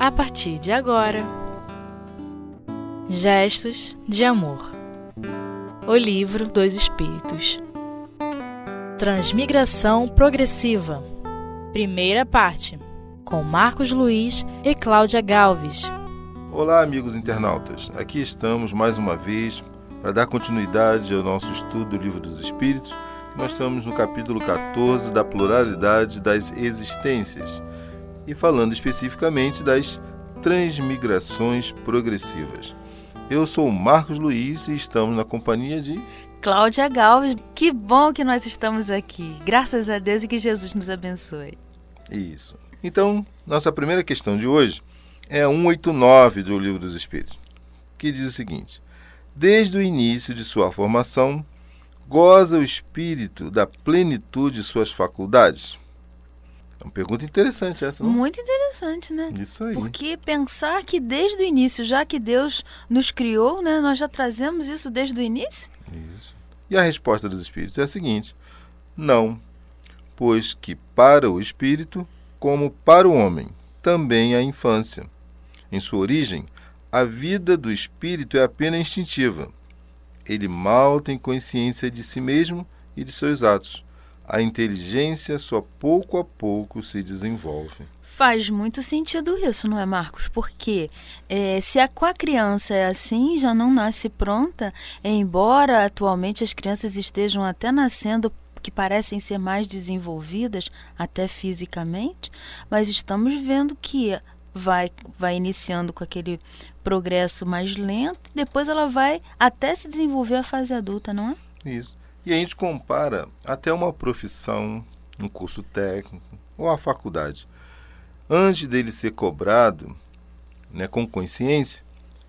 a partir de agora. Gestos de Amor O Livro dos Espíritos Transmigração Progressiva Primeira parte Com Marcos Luiz e Cláudia Galves Olá, amigos internautas. Aqui estamos mais uma vez para dar continuidade ao nosso estudo do Livro dos Espíritos. Nós estamos no capítulo 14 da pluralidade das existências e falando especificamente das transmigrações progressivas. Eu sou o Marcos Luiz e estamos na companhia de Cláudia Galves. Que bom que nós estamos aqui. Graças a Deus e que Jesus nos abençoe. Isso. Então, nossa primeira questão de hoje é 189 do Livro dos Espíritos, que diz o seguinte: Desde o início de sua formação, goza o espírito da plenitude de suas faculdades? É uma pergunta interessante essa, não? Muito interessante, né? Isso aí. Porque pensar que desde o início, já que Deus nos criou, né, nós já trazemos isso desde o início? Isso. E a resposta dos espíritos é a seguinte: não, pois que para o espírito, como para o homem, também a infância. Em sua origem, a vida do espírito é apenas instintiva. Ele mal tem consciência de si mesmo e de seus atos a inteligência só pouco a pouco se desenvolve. Faz muito sentido isso, não é, Marcos? Porque é, se a, com a criança é assim, já não nasce pronta, embora atualmente as crianças estejam até nascendo que parecem ser mais desenvolvidas, até fisicamente, mas estamos vendo que vai, vai iniciando com aquele progresso mais lento, depois ela vai até se desenvolver a fase adulta, não é? Isso. E a gente compara até uma profissão, um curso técnico ou a faculdade. Antes dele ser cobrado né, com consciência,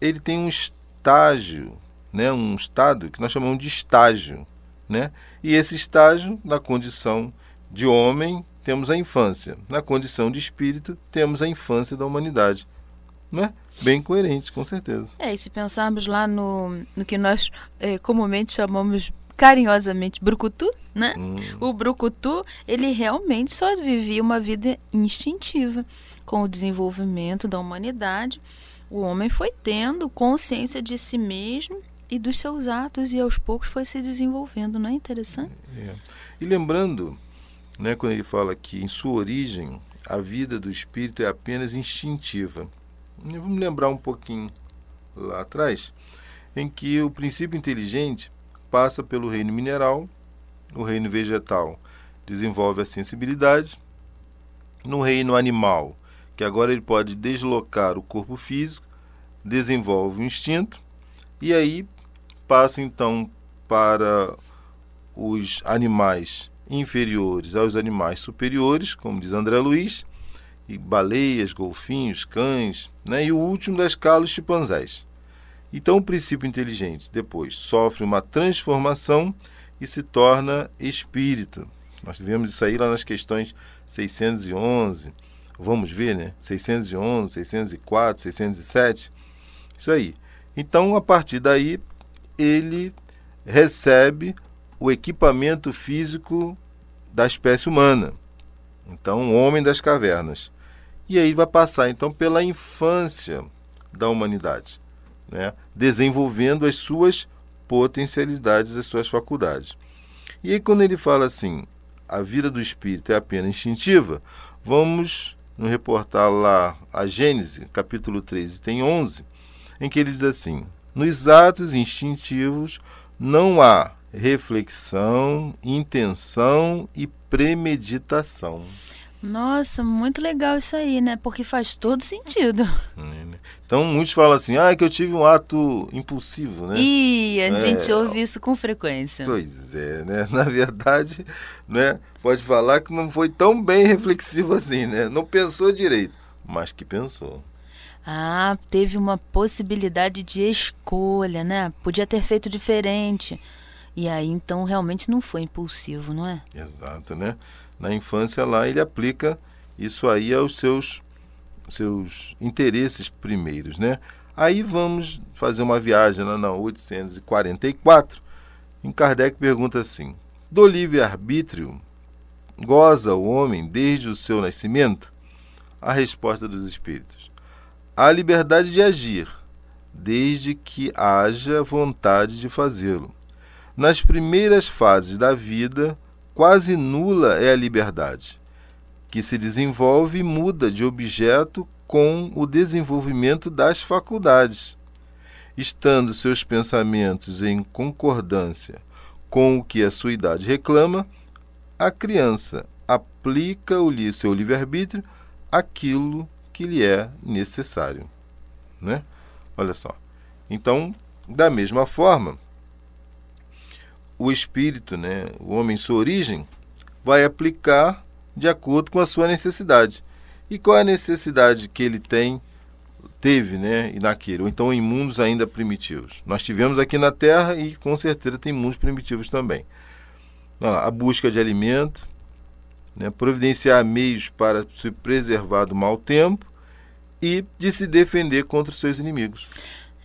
ele tem um estágio, né, um estado que nós chamamos de estágio. Né? E esse estágio, na condição de homem, temos a infância. Na condição de espírito, temos a infância da humanidade. Né? Bem coerente, com certeza. É, e se pensarmos lá no, no que nós é, comumente chamamos carinhosamente brucutu, né? Hum. O brucutu, ele realmente só vivia uma vida instintiva. Com o desenvolvimento da humanidade, o homem foi tendo consciência de si mesmo e dos seus atos e aos poucos foi se desenvolvendo, não é interessante? É. E lembrando, né, quando ele fala que em sua origem a vida do espírito é apenas instintiva. Vamos lembrar um pouquinho lá atrás, em que o princípio inteligente passa pelo reino mineral, o reino vegetal desenvolve a sensibilidade, no reino animal, que agora ele pode deslocar o corpo físico, desenvolve o instinto, e aí passa então para os animais inferiores aos animais superiores, como diz André Luiz, e baleias, golfinhos, cães, né? e o último da escala, os chimpanzés. Então, o princípio inteligente depois sofre uma transformação e se torna espírito. Nós vemos isso aí lá nas questões 611. Vamos ver, né? 611, 604, 607. Isso aí. Então, a partir daí, ele recebe o equipamento físico da espécie humana. Então, o homem das cavernas. E aí vai passar então pela infância da humanidade né, desenvolvendo as suas potencialidades, as suas faculdades. E aí, quando ele fala assim, a vida do espírito é apenas instintiva, vamos nos reportar lá a Gênesis, capítulo 13, tem 11, em que ele diz assim: Nos atos instintivos não há reflexão, intenção e premeditação. Nossa, muito legal isso aí, né? Porque faz todo sentido. É, né? Então, muitos falam assim, ah, é que eu tive um ato impulsivo, né? E a é, gente ouve isso com frequência. Pois é, né? Na verdade, né? Pode falar que não foi tão bem reflexivo assim, né? Não pensou direito, mas que pensou. Ah, teve uma possibilidade de escolha, né? Podia ter feito diferente. E aí, então, realmente não foi impulsivo, não é? Exato, né? Na infância lá ele aplica isso aí aos seus seus interesses primeiros, né? Aí vamos fazer uma viagem lá na 844. Em Kardec pergunta assim: Do livre-arbítrio goza o homem desde o seu nascimento? A resposta dos espíritos: há liberdade de agir, desde que haja vontade de fazê-lo. Nas primeiras fases da vida, quase nula é a liberdade, que se desenvolve e muda de objeto com o desenvolvimento das faculdades. Estando seus pensamentos em concordância com o que a sua idade reclama, a criança aplica o seu livre-arbítrio aquilo que lhe é necessário. Né? Olha só. Então, da mesma forma, o espírito, né, o homem sua origem, vai aplicar de acordo com a sua necessidade. E qual é a necessidade que ele tem, teve, né, naquele, ou então em mundos ainda primitivos? Nós tivemos aqui na Terra e com certeza tem mundos primitivos também. A busca de alimento, né, providenciar meios para se preservar do mau tempo e de se defender contra os seus inimigos.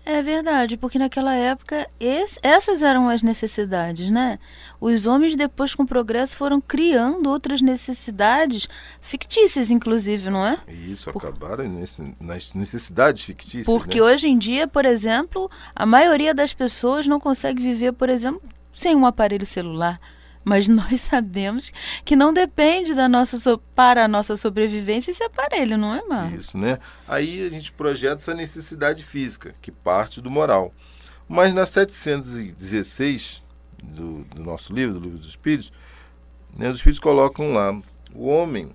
É verdade, porque naquela época esse, essas eram as necessidades, né? Os homens depois com o progresso foram criando outras necessidades fictícias, inclusive, não é? Isso, Por... acabaram nesse, nas necessidades fictícias. Porque né? hoje em dia, por exemplo, a maioria das pessoas não consegue viver, por exemplo, sem um aparelho celular mas nós sabemos que não depende da nossa para a nossa sobrevivência esse aparelho, não é, Marcos? Isso, né? Aí a gente projeta essa necessidade física, que parte do moral. Mas na 716 do, do nosso livro, do Livro dos Espíritos, né, os Espíritos colocam lá, o homem,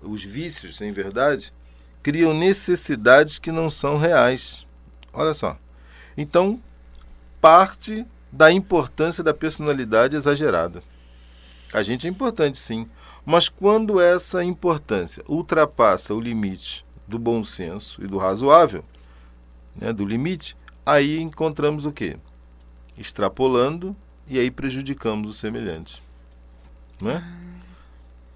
os vícios, em verdade, criam necessidades que não são reais. Olha só. Então, parte da importância da personalidade exagerada. A gente é importante, sim. Mas quando essa importância ultrapassa o limite do bom senso e do razoável, né, do limite, aí encontramos o quê? Extrapolando e aí prejudicamos o semelhante. Né?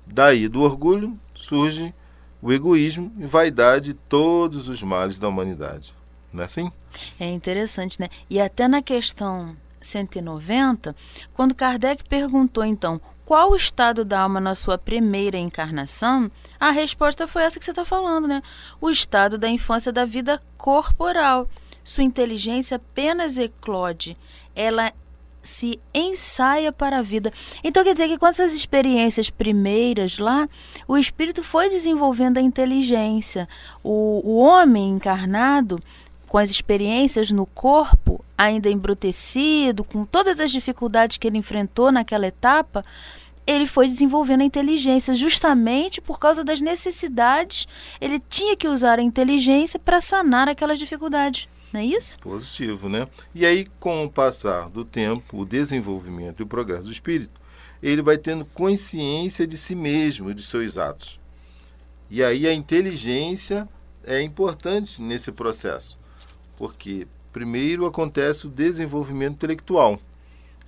Daí do orgulho surge o egoísmo e vaidade de todos os males da humanidade. Não é assim? É interessante, né? E até na questão 190, quando Kardec perguntou então qual o estado da alma na sua primeira encarnação, a resposta foi essa que você está falando, né? O estado da infância da vida corporal. Sua inteligência apenas eclode. Ela se ensaia para a vida. Então quer dizer que com essas experiências primeiras lá, o espírito foi desenvolvendo a inteligência. O, o homem encarnado com as experiências no corpo, ainda embrutecido, com todas as dificuldades que ele enfrentou naquela etapa, ele foi desenvolvendo a inteligência justamente por causa das necessidades. Ele tinha que usar a inteligência para sanar aquelas dificuldades. Não é isso? Positivo, né? E aí, com o passar do tempo, o desenvolvimento e o progresso do espírito, ele vai tendo consciência de si mesmo, de seus atos. E aí a inteligência é importante nesse processo porque primeiro acontece o desenvolvimento intelectual,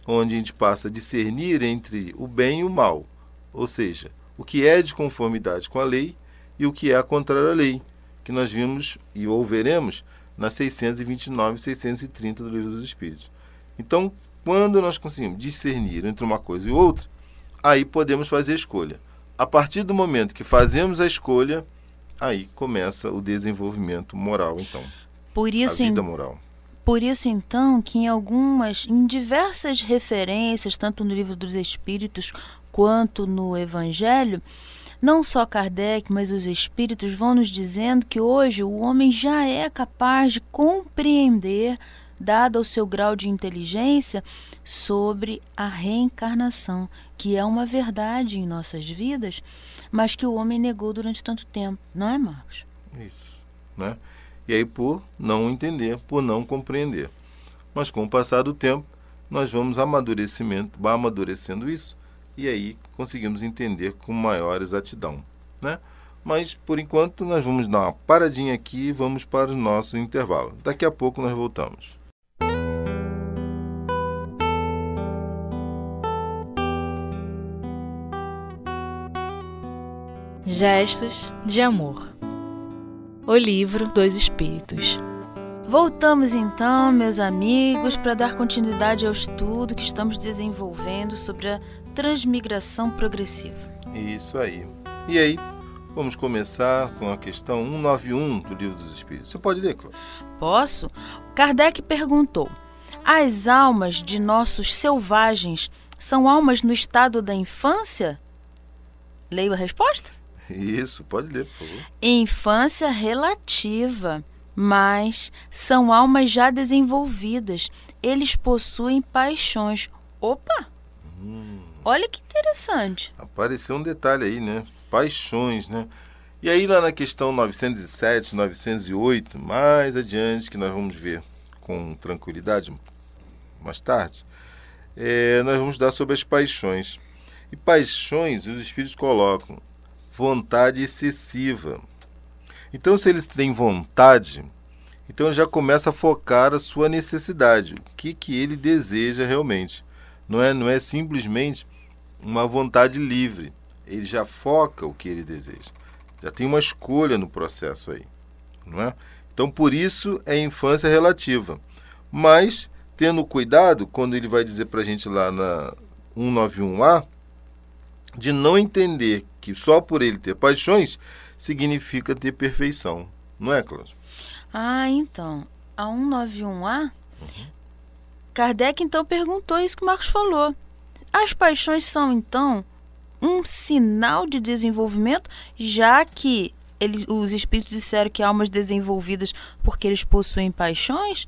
onde a gente passa a discernir entre o bem e o mal, ou seja, o que é de conformidade com a lei e o que é contrário à lei, que nós vimos e ouveremos nas 629 e 630 do Livro dos Espíritos. Então, quando nós conseguimos discernir entre uma coisa e outra, aí podemos fazer a escolha. A partir do momento que fazemos a escolha, aí começa o desenvolvimento moral, então. Por isso, a vida moral. Por isso, então, que em algumas, em diversas referências, tanto no livro dos Espíritos quanto no Evangelho, não só Kardec, mas os Espíritos vão nos dizendo que hoje o homem já é capaz de compreender, dado o seu grau de inteligência, sobre a reencarnação, que é uma verdade em nossas vidas, mas que o homem negou durante tanto tempo, não é, Marcos? Isso, né? E aí por não entender, por não compreender. Mas com o passar do tempo, nós vamos amadurecimento, amadurecendo isso e aí conseguimos entender com maior exatidão, né? Mas por enquanto nós vamos dar uma paradinha aqui e vamos para o nosso intervalo. Daqui a pouco nós voltamos. Gestos de amor. O Livro dos Espíritos. Voltamos então, meus amigos, para dar continuidade ao estudo que estamos desenvolvendo sobre a transmigração progressiva. Isso aí. E aí, Vamos começar com a questão 191 do Livro dos Espíritos. Você pode ler, Cláudio? Posso? Kardec perguntou: As almas de nossos selvagens são almas no estado da infância? Leio a resposta? Isso, pode ler, por favor. Infância relativa, mas são almas já desenvolvidas. Eles possuem paixões. Opa! Hum, Olha que interessante. apareceu um detalhe aí, né? Paixões, né? E aí lá na questão 907, 908, mais adiante, que nós vamos ver com tranquilidade mais tarde, é, nós vamos dar sobre as paixões. E paixões, os espíritos colocam vontade excessiva. Então, se eles têm vontade, então já começa a focar a sua necessidade, o que, que ele deseja realmente. Não é, não é simplesmente uma vontade livre. Ele já foca o que ele deseja. Já tem uma escolha no processo aí, não é? Então, por isso é infância relativa. Mas tendo cuidado quando ele vai dizer para a gente lá na 191A de não entender que só por ele ter paixões significa ter perfeição, não é, Cláudio? Ah, então, a 191A, Kardec então perguntou isso que o Marcos falou. As paixões são então um sinal de desenvolvimento, já que eles, os espíritos disseram que almas desenvolvidas porque eles possuem paixões?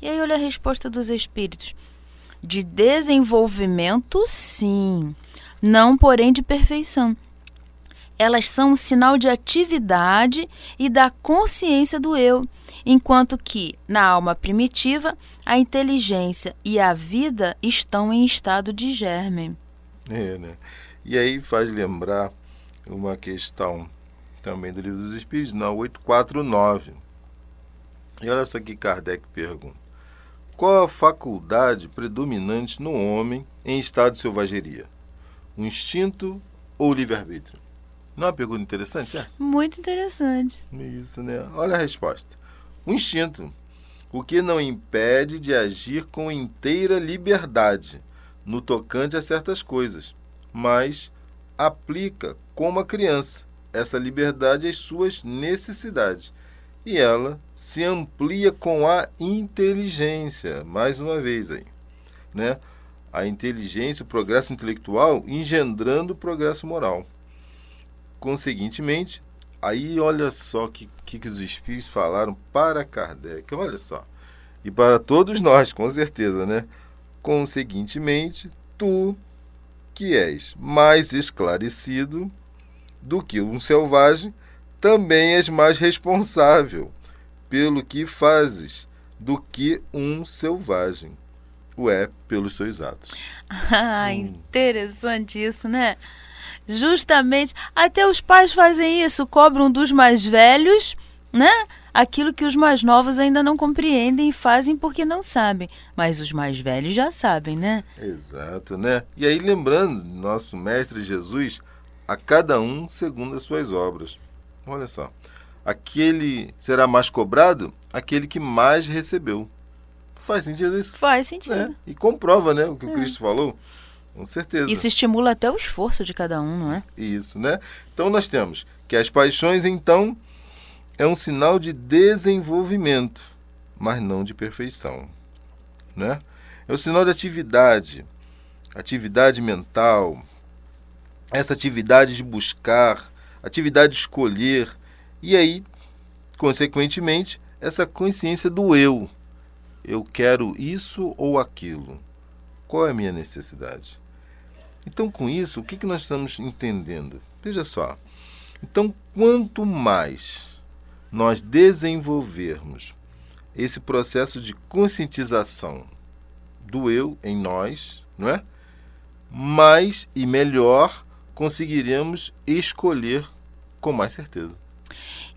E aí olha a resposta dos espíritos. De desenvolvimento, sim, não porém de perfeição. Elas são um sinal de atividade e da consciência do eu, enquanto que, na alma primitiva, a inteligência e a vida estão em estado de germe. É, né? E aí faz lembrar uma questão também do Livro dos Espíritos, na 849. E olha só que Kardec pergunta. Qual a faculdade predominante no homem em estado de selvageria? O instinto ou o livre-arbítrio? Não é uma pergunta interessante essa? Muito interessante. Isso, né? Olha a resposta. O instinto, o que não impede de agir com inteira liberdade no tocante a certas coisas, mas aplica como a criança essa liberdade às suas necessidades. E ela se amplia com a inteligência, mais uma vez aí, né? A inteligência, o progresso intelectual engendrando o progresso moral. Conseguintemente, aí olha só que, que, que os espíritos falaram para Kardec, olha só. E para todos nós, com certeza, né? Conseguintemente, tu, que és mais esclarecido do que um selvagem, também és mais responsável pelo que fazes do que um selvagem. O é pelos seus atos. Ah, interessante isso, né? Justamente, até os pais fazem isso, cobram dos mais velhos, né? Aquilo que os mais novos ainda não compreendem e fazem porque não sabem. Mas os mais velhos já sabem, né? Exato, né? E aí lembrando, nosso mestre Jesus, a cada um segundo as suas obras. Olha só. Aquele será mais cobrado, aquele que mais recebeu. Faz sentido isso? Faz sentido. né? E comprova, né, o que o Cristo falou. Com certeza. Isso estimula até o esforço de cada um, não é? Isso, né? Então nós temos que as paixões, então, é um sinal de desenvolvimento, mas não de perfeição, né? É um sinal de atividade, atividade mental, essa atividade de buscar, atividade de escolher, e aí, consequentemente, essa consciência do eu. Eu quero isso ou aquilo. Qual é a minha necessidade? Então, com isso, o que, que nós estamos entendendo? Veja só. Então, quanto mais nós desenvolvermos esse processo de conscientização do eu em nós, não é? Mais e melhor conseguiremos escolher com mais certeza.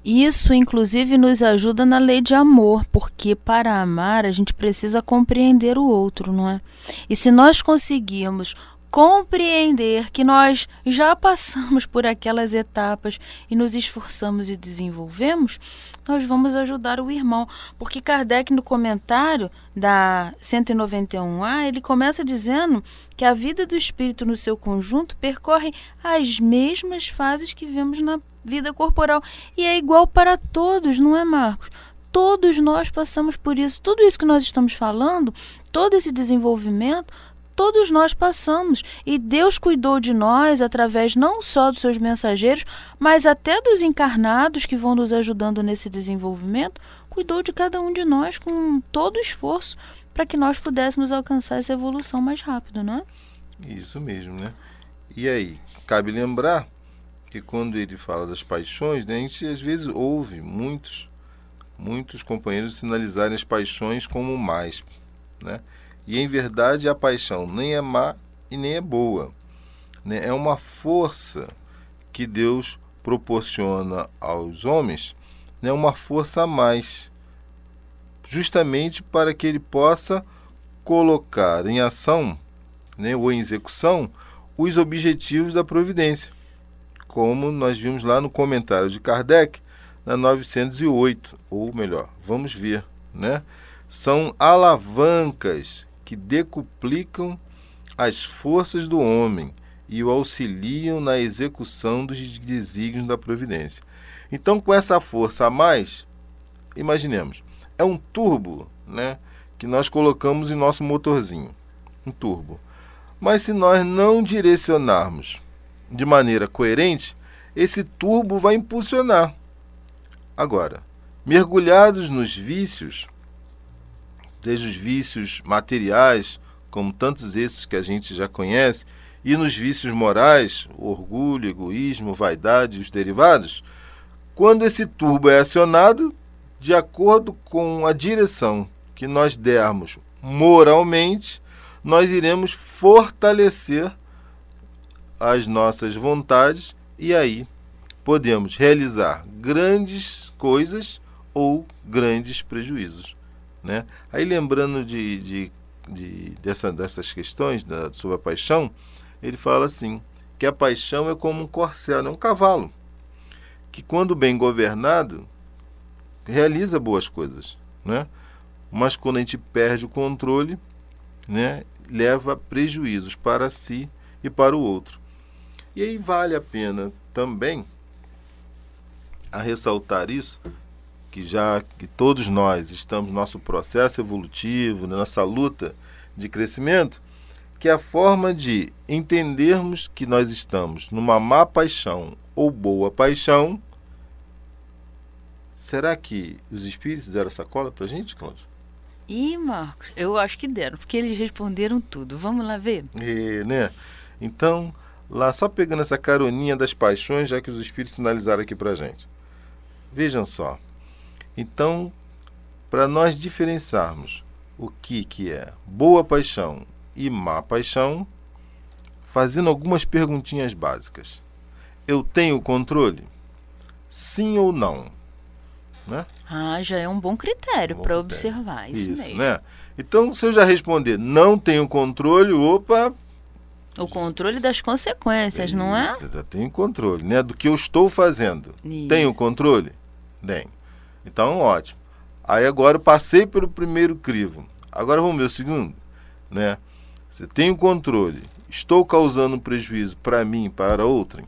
Isso, inclusive, nos ajuda na lei de amor, porque para amar a gente precisa compreender o outro, não é? E se nós conseguirmos compreender que nós já passamos por aquelas etapas e nos esforçamos e desenvolvemos, nós vamos ajudar o irmão. Porque Kardec, no comentário da 191A, ele começa dizendo que a vida do espírito no seu conjunto percorre as mesmas fases que vemos na vida corporal. E é igual para todos, não é, Marcos? Todos nós passamos por isso. Tudo isso que nós estamos falando, todo esse desenvolvimento, todos nós passamos. E Deus cuidou de nós através não só dos seus mensageiros, mas até dos encarnados que vão nos ajudando nesse desenvolvimento. Cuidou de cada um de nós com todo o esforço para que nós pudéssemos alcançar essa evolução mais rápido, não é? Isso mesmo, né? E aí, cabe lembrar que quando ele fala das paixões, né, a gente às vezes ouve muitos, muitos companheiros sinalizarem as paixões como mais, né? E em verdade a paixão nem é má e nem é boa, né? É uma força que Deus proporciona aos homens, né? Uma força a mais, justamente para que ele possa colocar em ação, né, ou em execução, os objetivos da providência como nós vimos lá no comentário de Kardec, na 908, ou melhor, vamos ver, né? São alavancas que decuplicam as forças do homem e o auxiliam na execução dos desígnios da providência. Então, com essa força a mais, imaginemos, é um turbo, né, que nós colocamos em nosso motorzinho, um turbo. Mas se nós não direcionarmos de maneira coerente, esse turbo vai impulsionar. Agora, mergulhados nos vícios, desde os vícios materiais, como tantos esses que a gente já conhece, e nos vícios morais, orgulho, egoísmo, vaidade e os derivados, quando esse turbo é acionado, de acordo com a direção que nós dermos moralmente, nós iremos fortalecer as nossas vontades e aí podemos realizar grandes coisas ou grandes prejuízos. Né? Aí lembrando de, de, de dessa, dessas questões da, sobre a paixão, ele fala assim, que a paixão é como um corcel, é um cavalo, que quando bem governado, realiza boas coisas. Né? Mas quando a gente perde o controle, né, leva prejuízos para si e para o outro. E aí vale a pena também a ressaltar isso, que já que todos nós estamos no nosso processo evolutivo, na nossa luta de crescimento, que a forma de entendermos que nós estamos numa má paixão ou boa paixão, será que os espíritos deram essa cola para a gente, Cláudio? Ih, Marcos, eu acho que deram, porque eles responderam tudo. Vamos lá ver? É, né? Então, lá só pegando essa caroninha das paixões, já que os espíritos sinalizaram aqui para gente. Vejam só. Então, para nós diferenciarmos o que, que é boa paixão e má paixão, fazendo algumas perguntinhas básicas. Eu tenho controle? Sim ou não? Né? Ah, já é um bom critério para observar isso, isso mesmo. Né? Então, se eu já responder não tenho controle, opa, o controle das consequências, Isso, não é? Já tenho controle, né? Do que eu estou fazendo. Isso. Tenho controle? Tenho. Então, ótimo. Aí agora eu passei pelo primeiro crivo. Agora vamos ver o segundo, né? Você tem o controle. Estou causando prejuízo para mim e para outrem?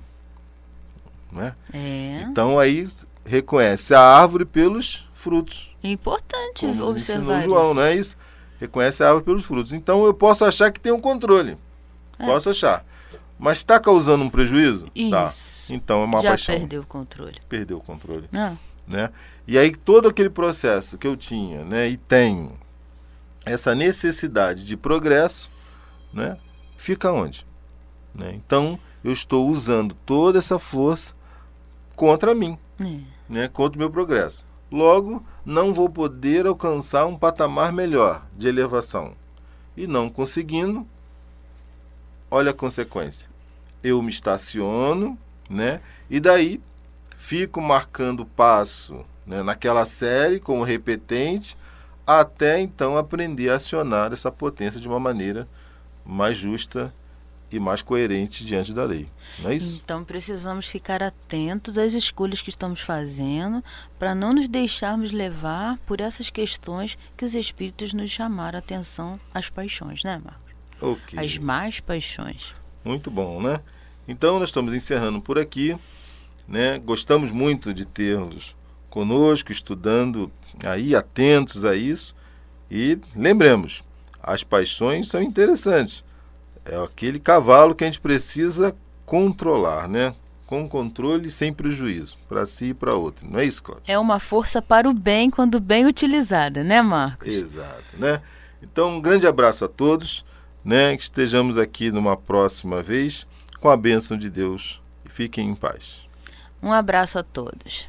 Né? É. Então aí reconhece a árvore pelos frutos. É importante Como observar ensinou João, não é isso? Reconhece a árvore pelos frutos. Então eu posso achar que tem um controle. É. Posso achar. Mas está causando um prejuízo? Isso. Tá. Então é uma Já paixão. perdeu o controle. Perdeu o controle. Ah. Né? E aí todo aquele processo que eu tinha, né, e tenho essa necessidade de progresso, né, fica onde? Né? Então eu estou usando toda essa força contra mim, é. né, contra o meu progresso. Logo, não vou poder alcançar um patamar melhor de elevação. E não conseguindo, olha a consequência. Eu me estaciono, né? E daí fico marcando passo né, naquela série como repetente, até então aprender a acionar essa potência de uma maneira mais justa e mais coerente diante da lei. Não é isso? Então precisamos ficar atentos às escolhas que estamos fazendo para não nos deixarmos levar por essas questões que os espíritos nos chamaram a atenção às paixões, né, Marcos? Okay. As más paixões. Muito bom, né? Então nós estamos encerrando por aqui né? Gostamos muito de tê-los conosco, estudando aí, atentos a isso. E lembremos, as paixões são interessantes. É aquele cavalo que a gente precisa controlar, né? Com controle e sem prejuízo, para si e para outro. Não é isso, Cláudio? É uma força para o bem quando bem utilizada, né, Marcos? Exato, né? Então, um grande abraço a todos, né? Que estejamos aqui numa próxima vez com a bênção de Deus. Fiquem em paz. Um abraço a todos.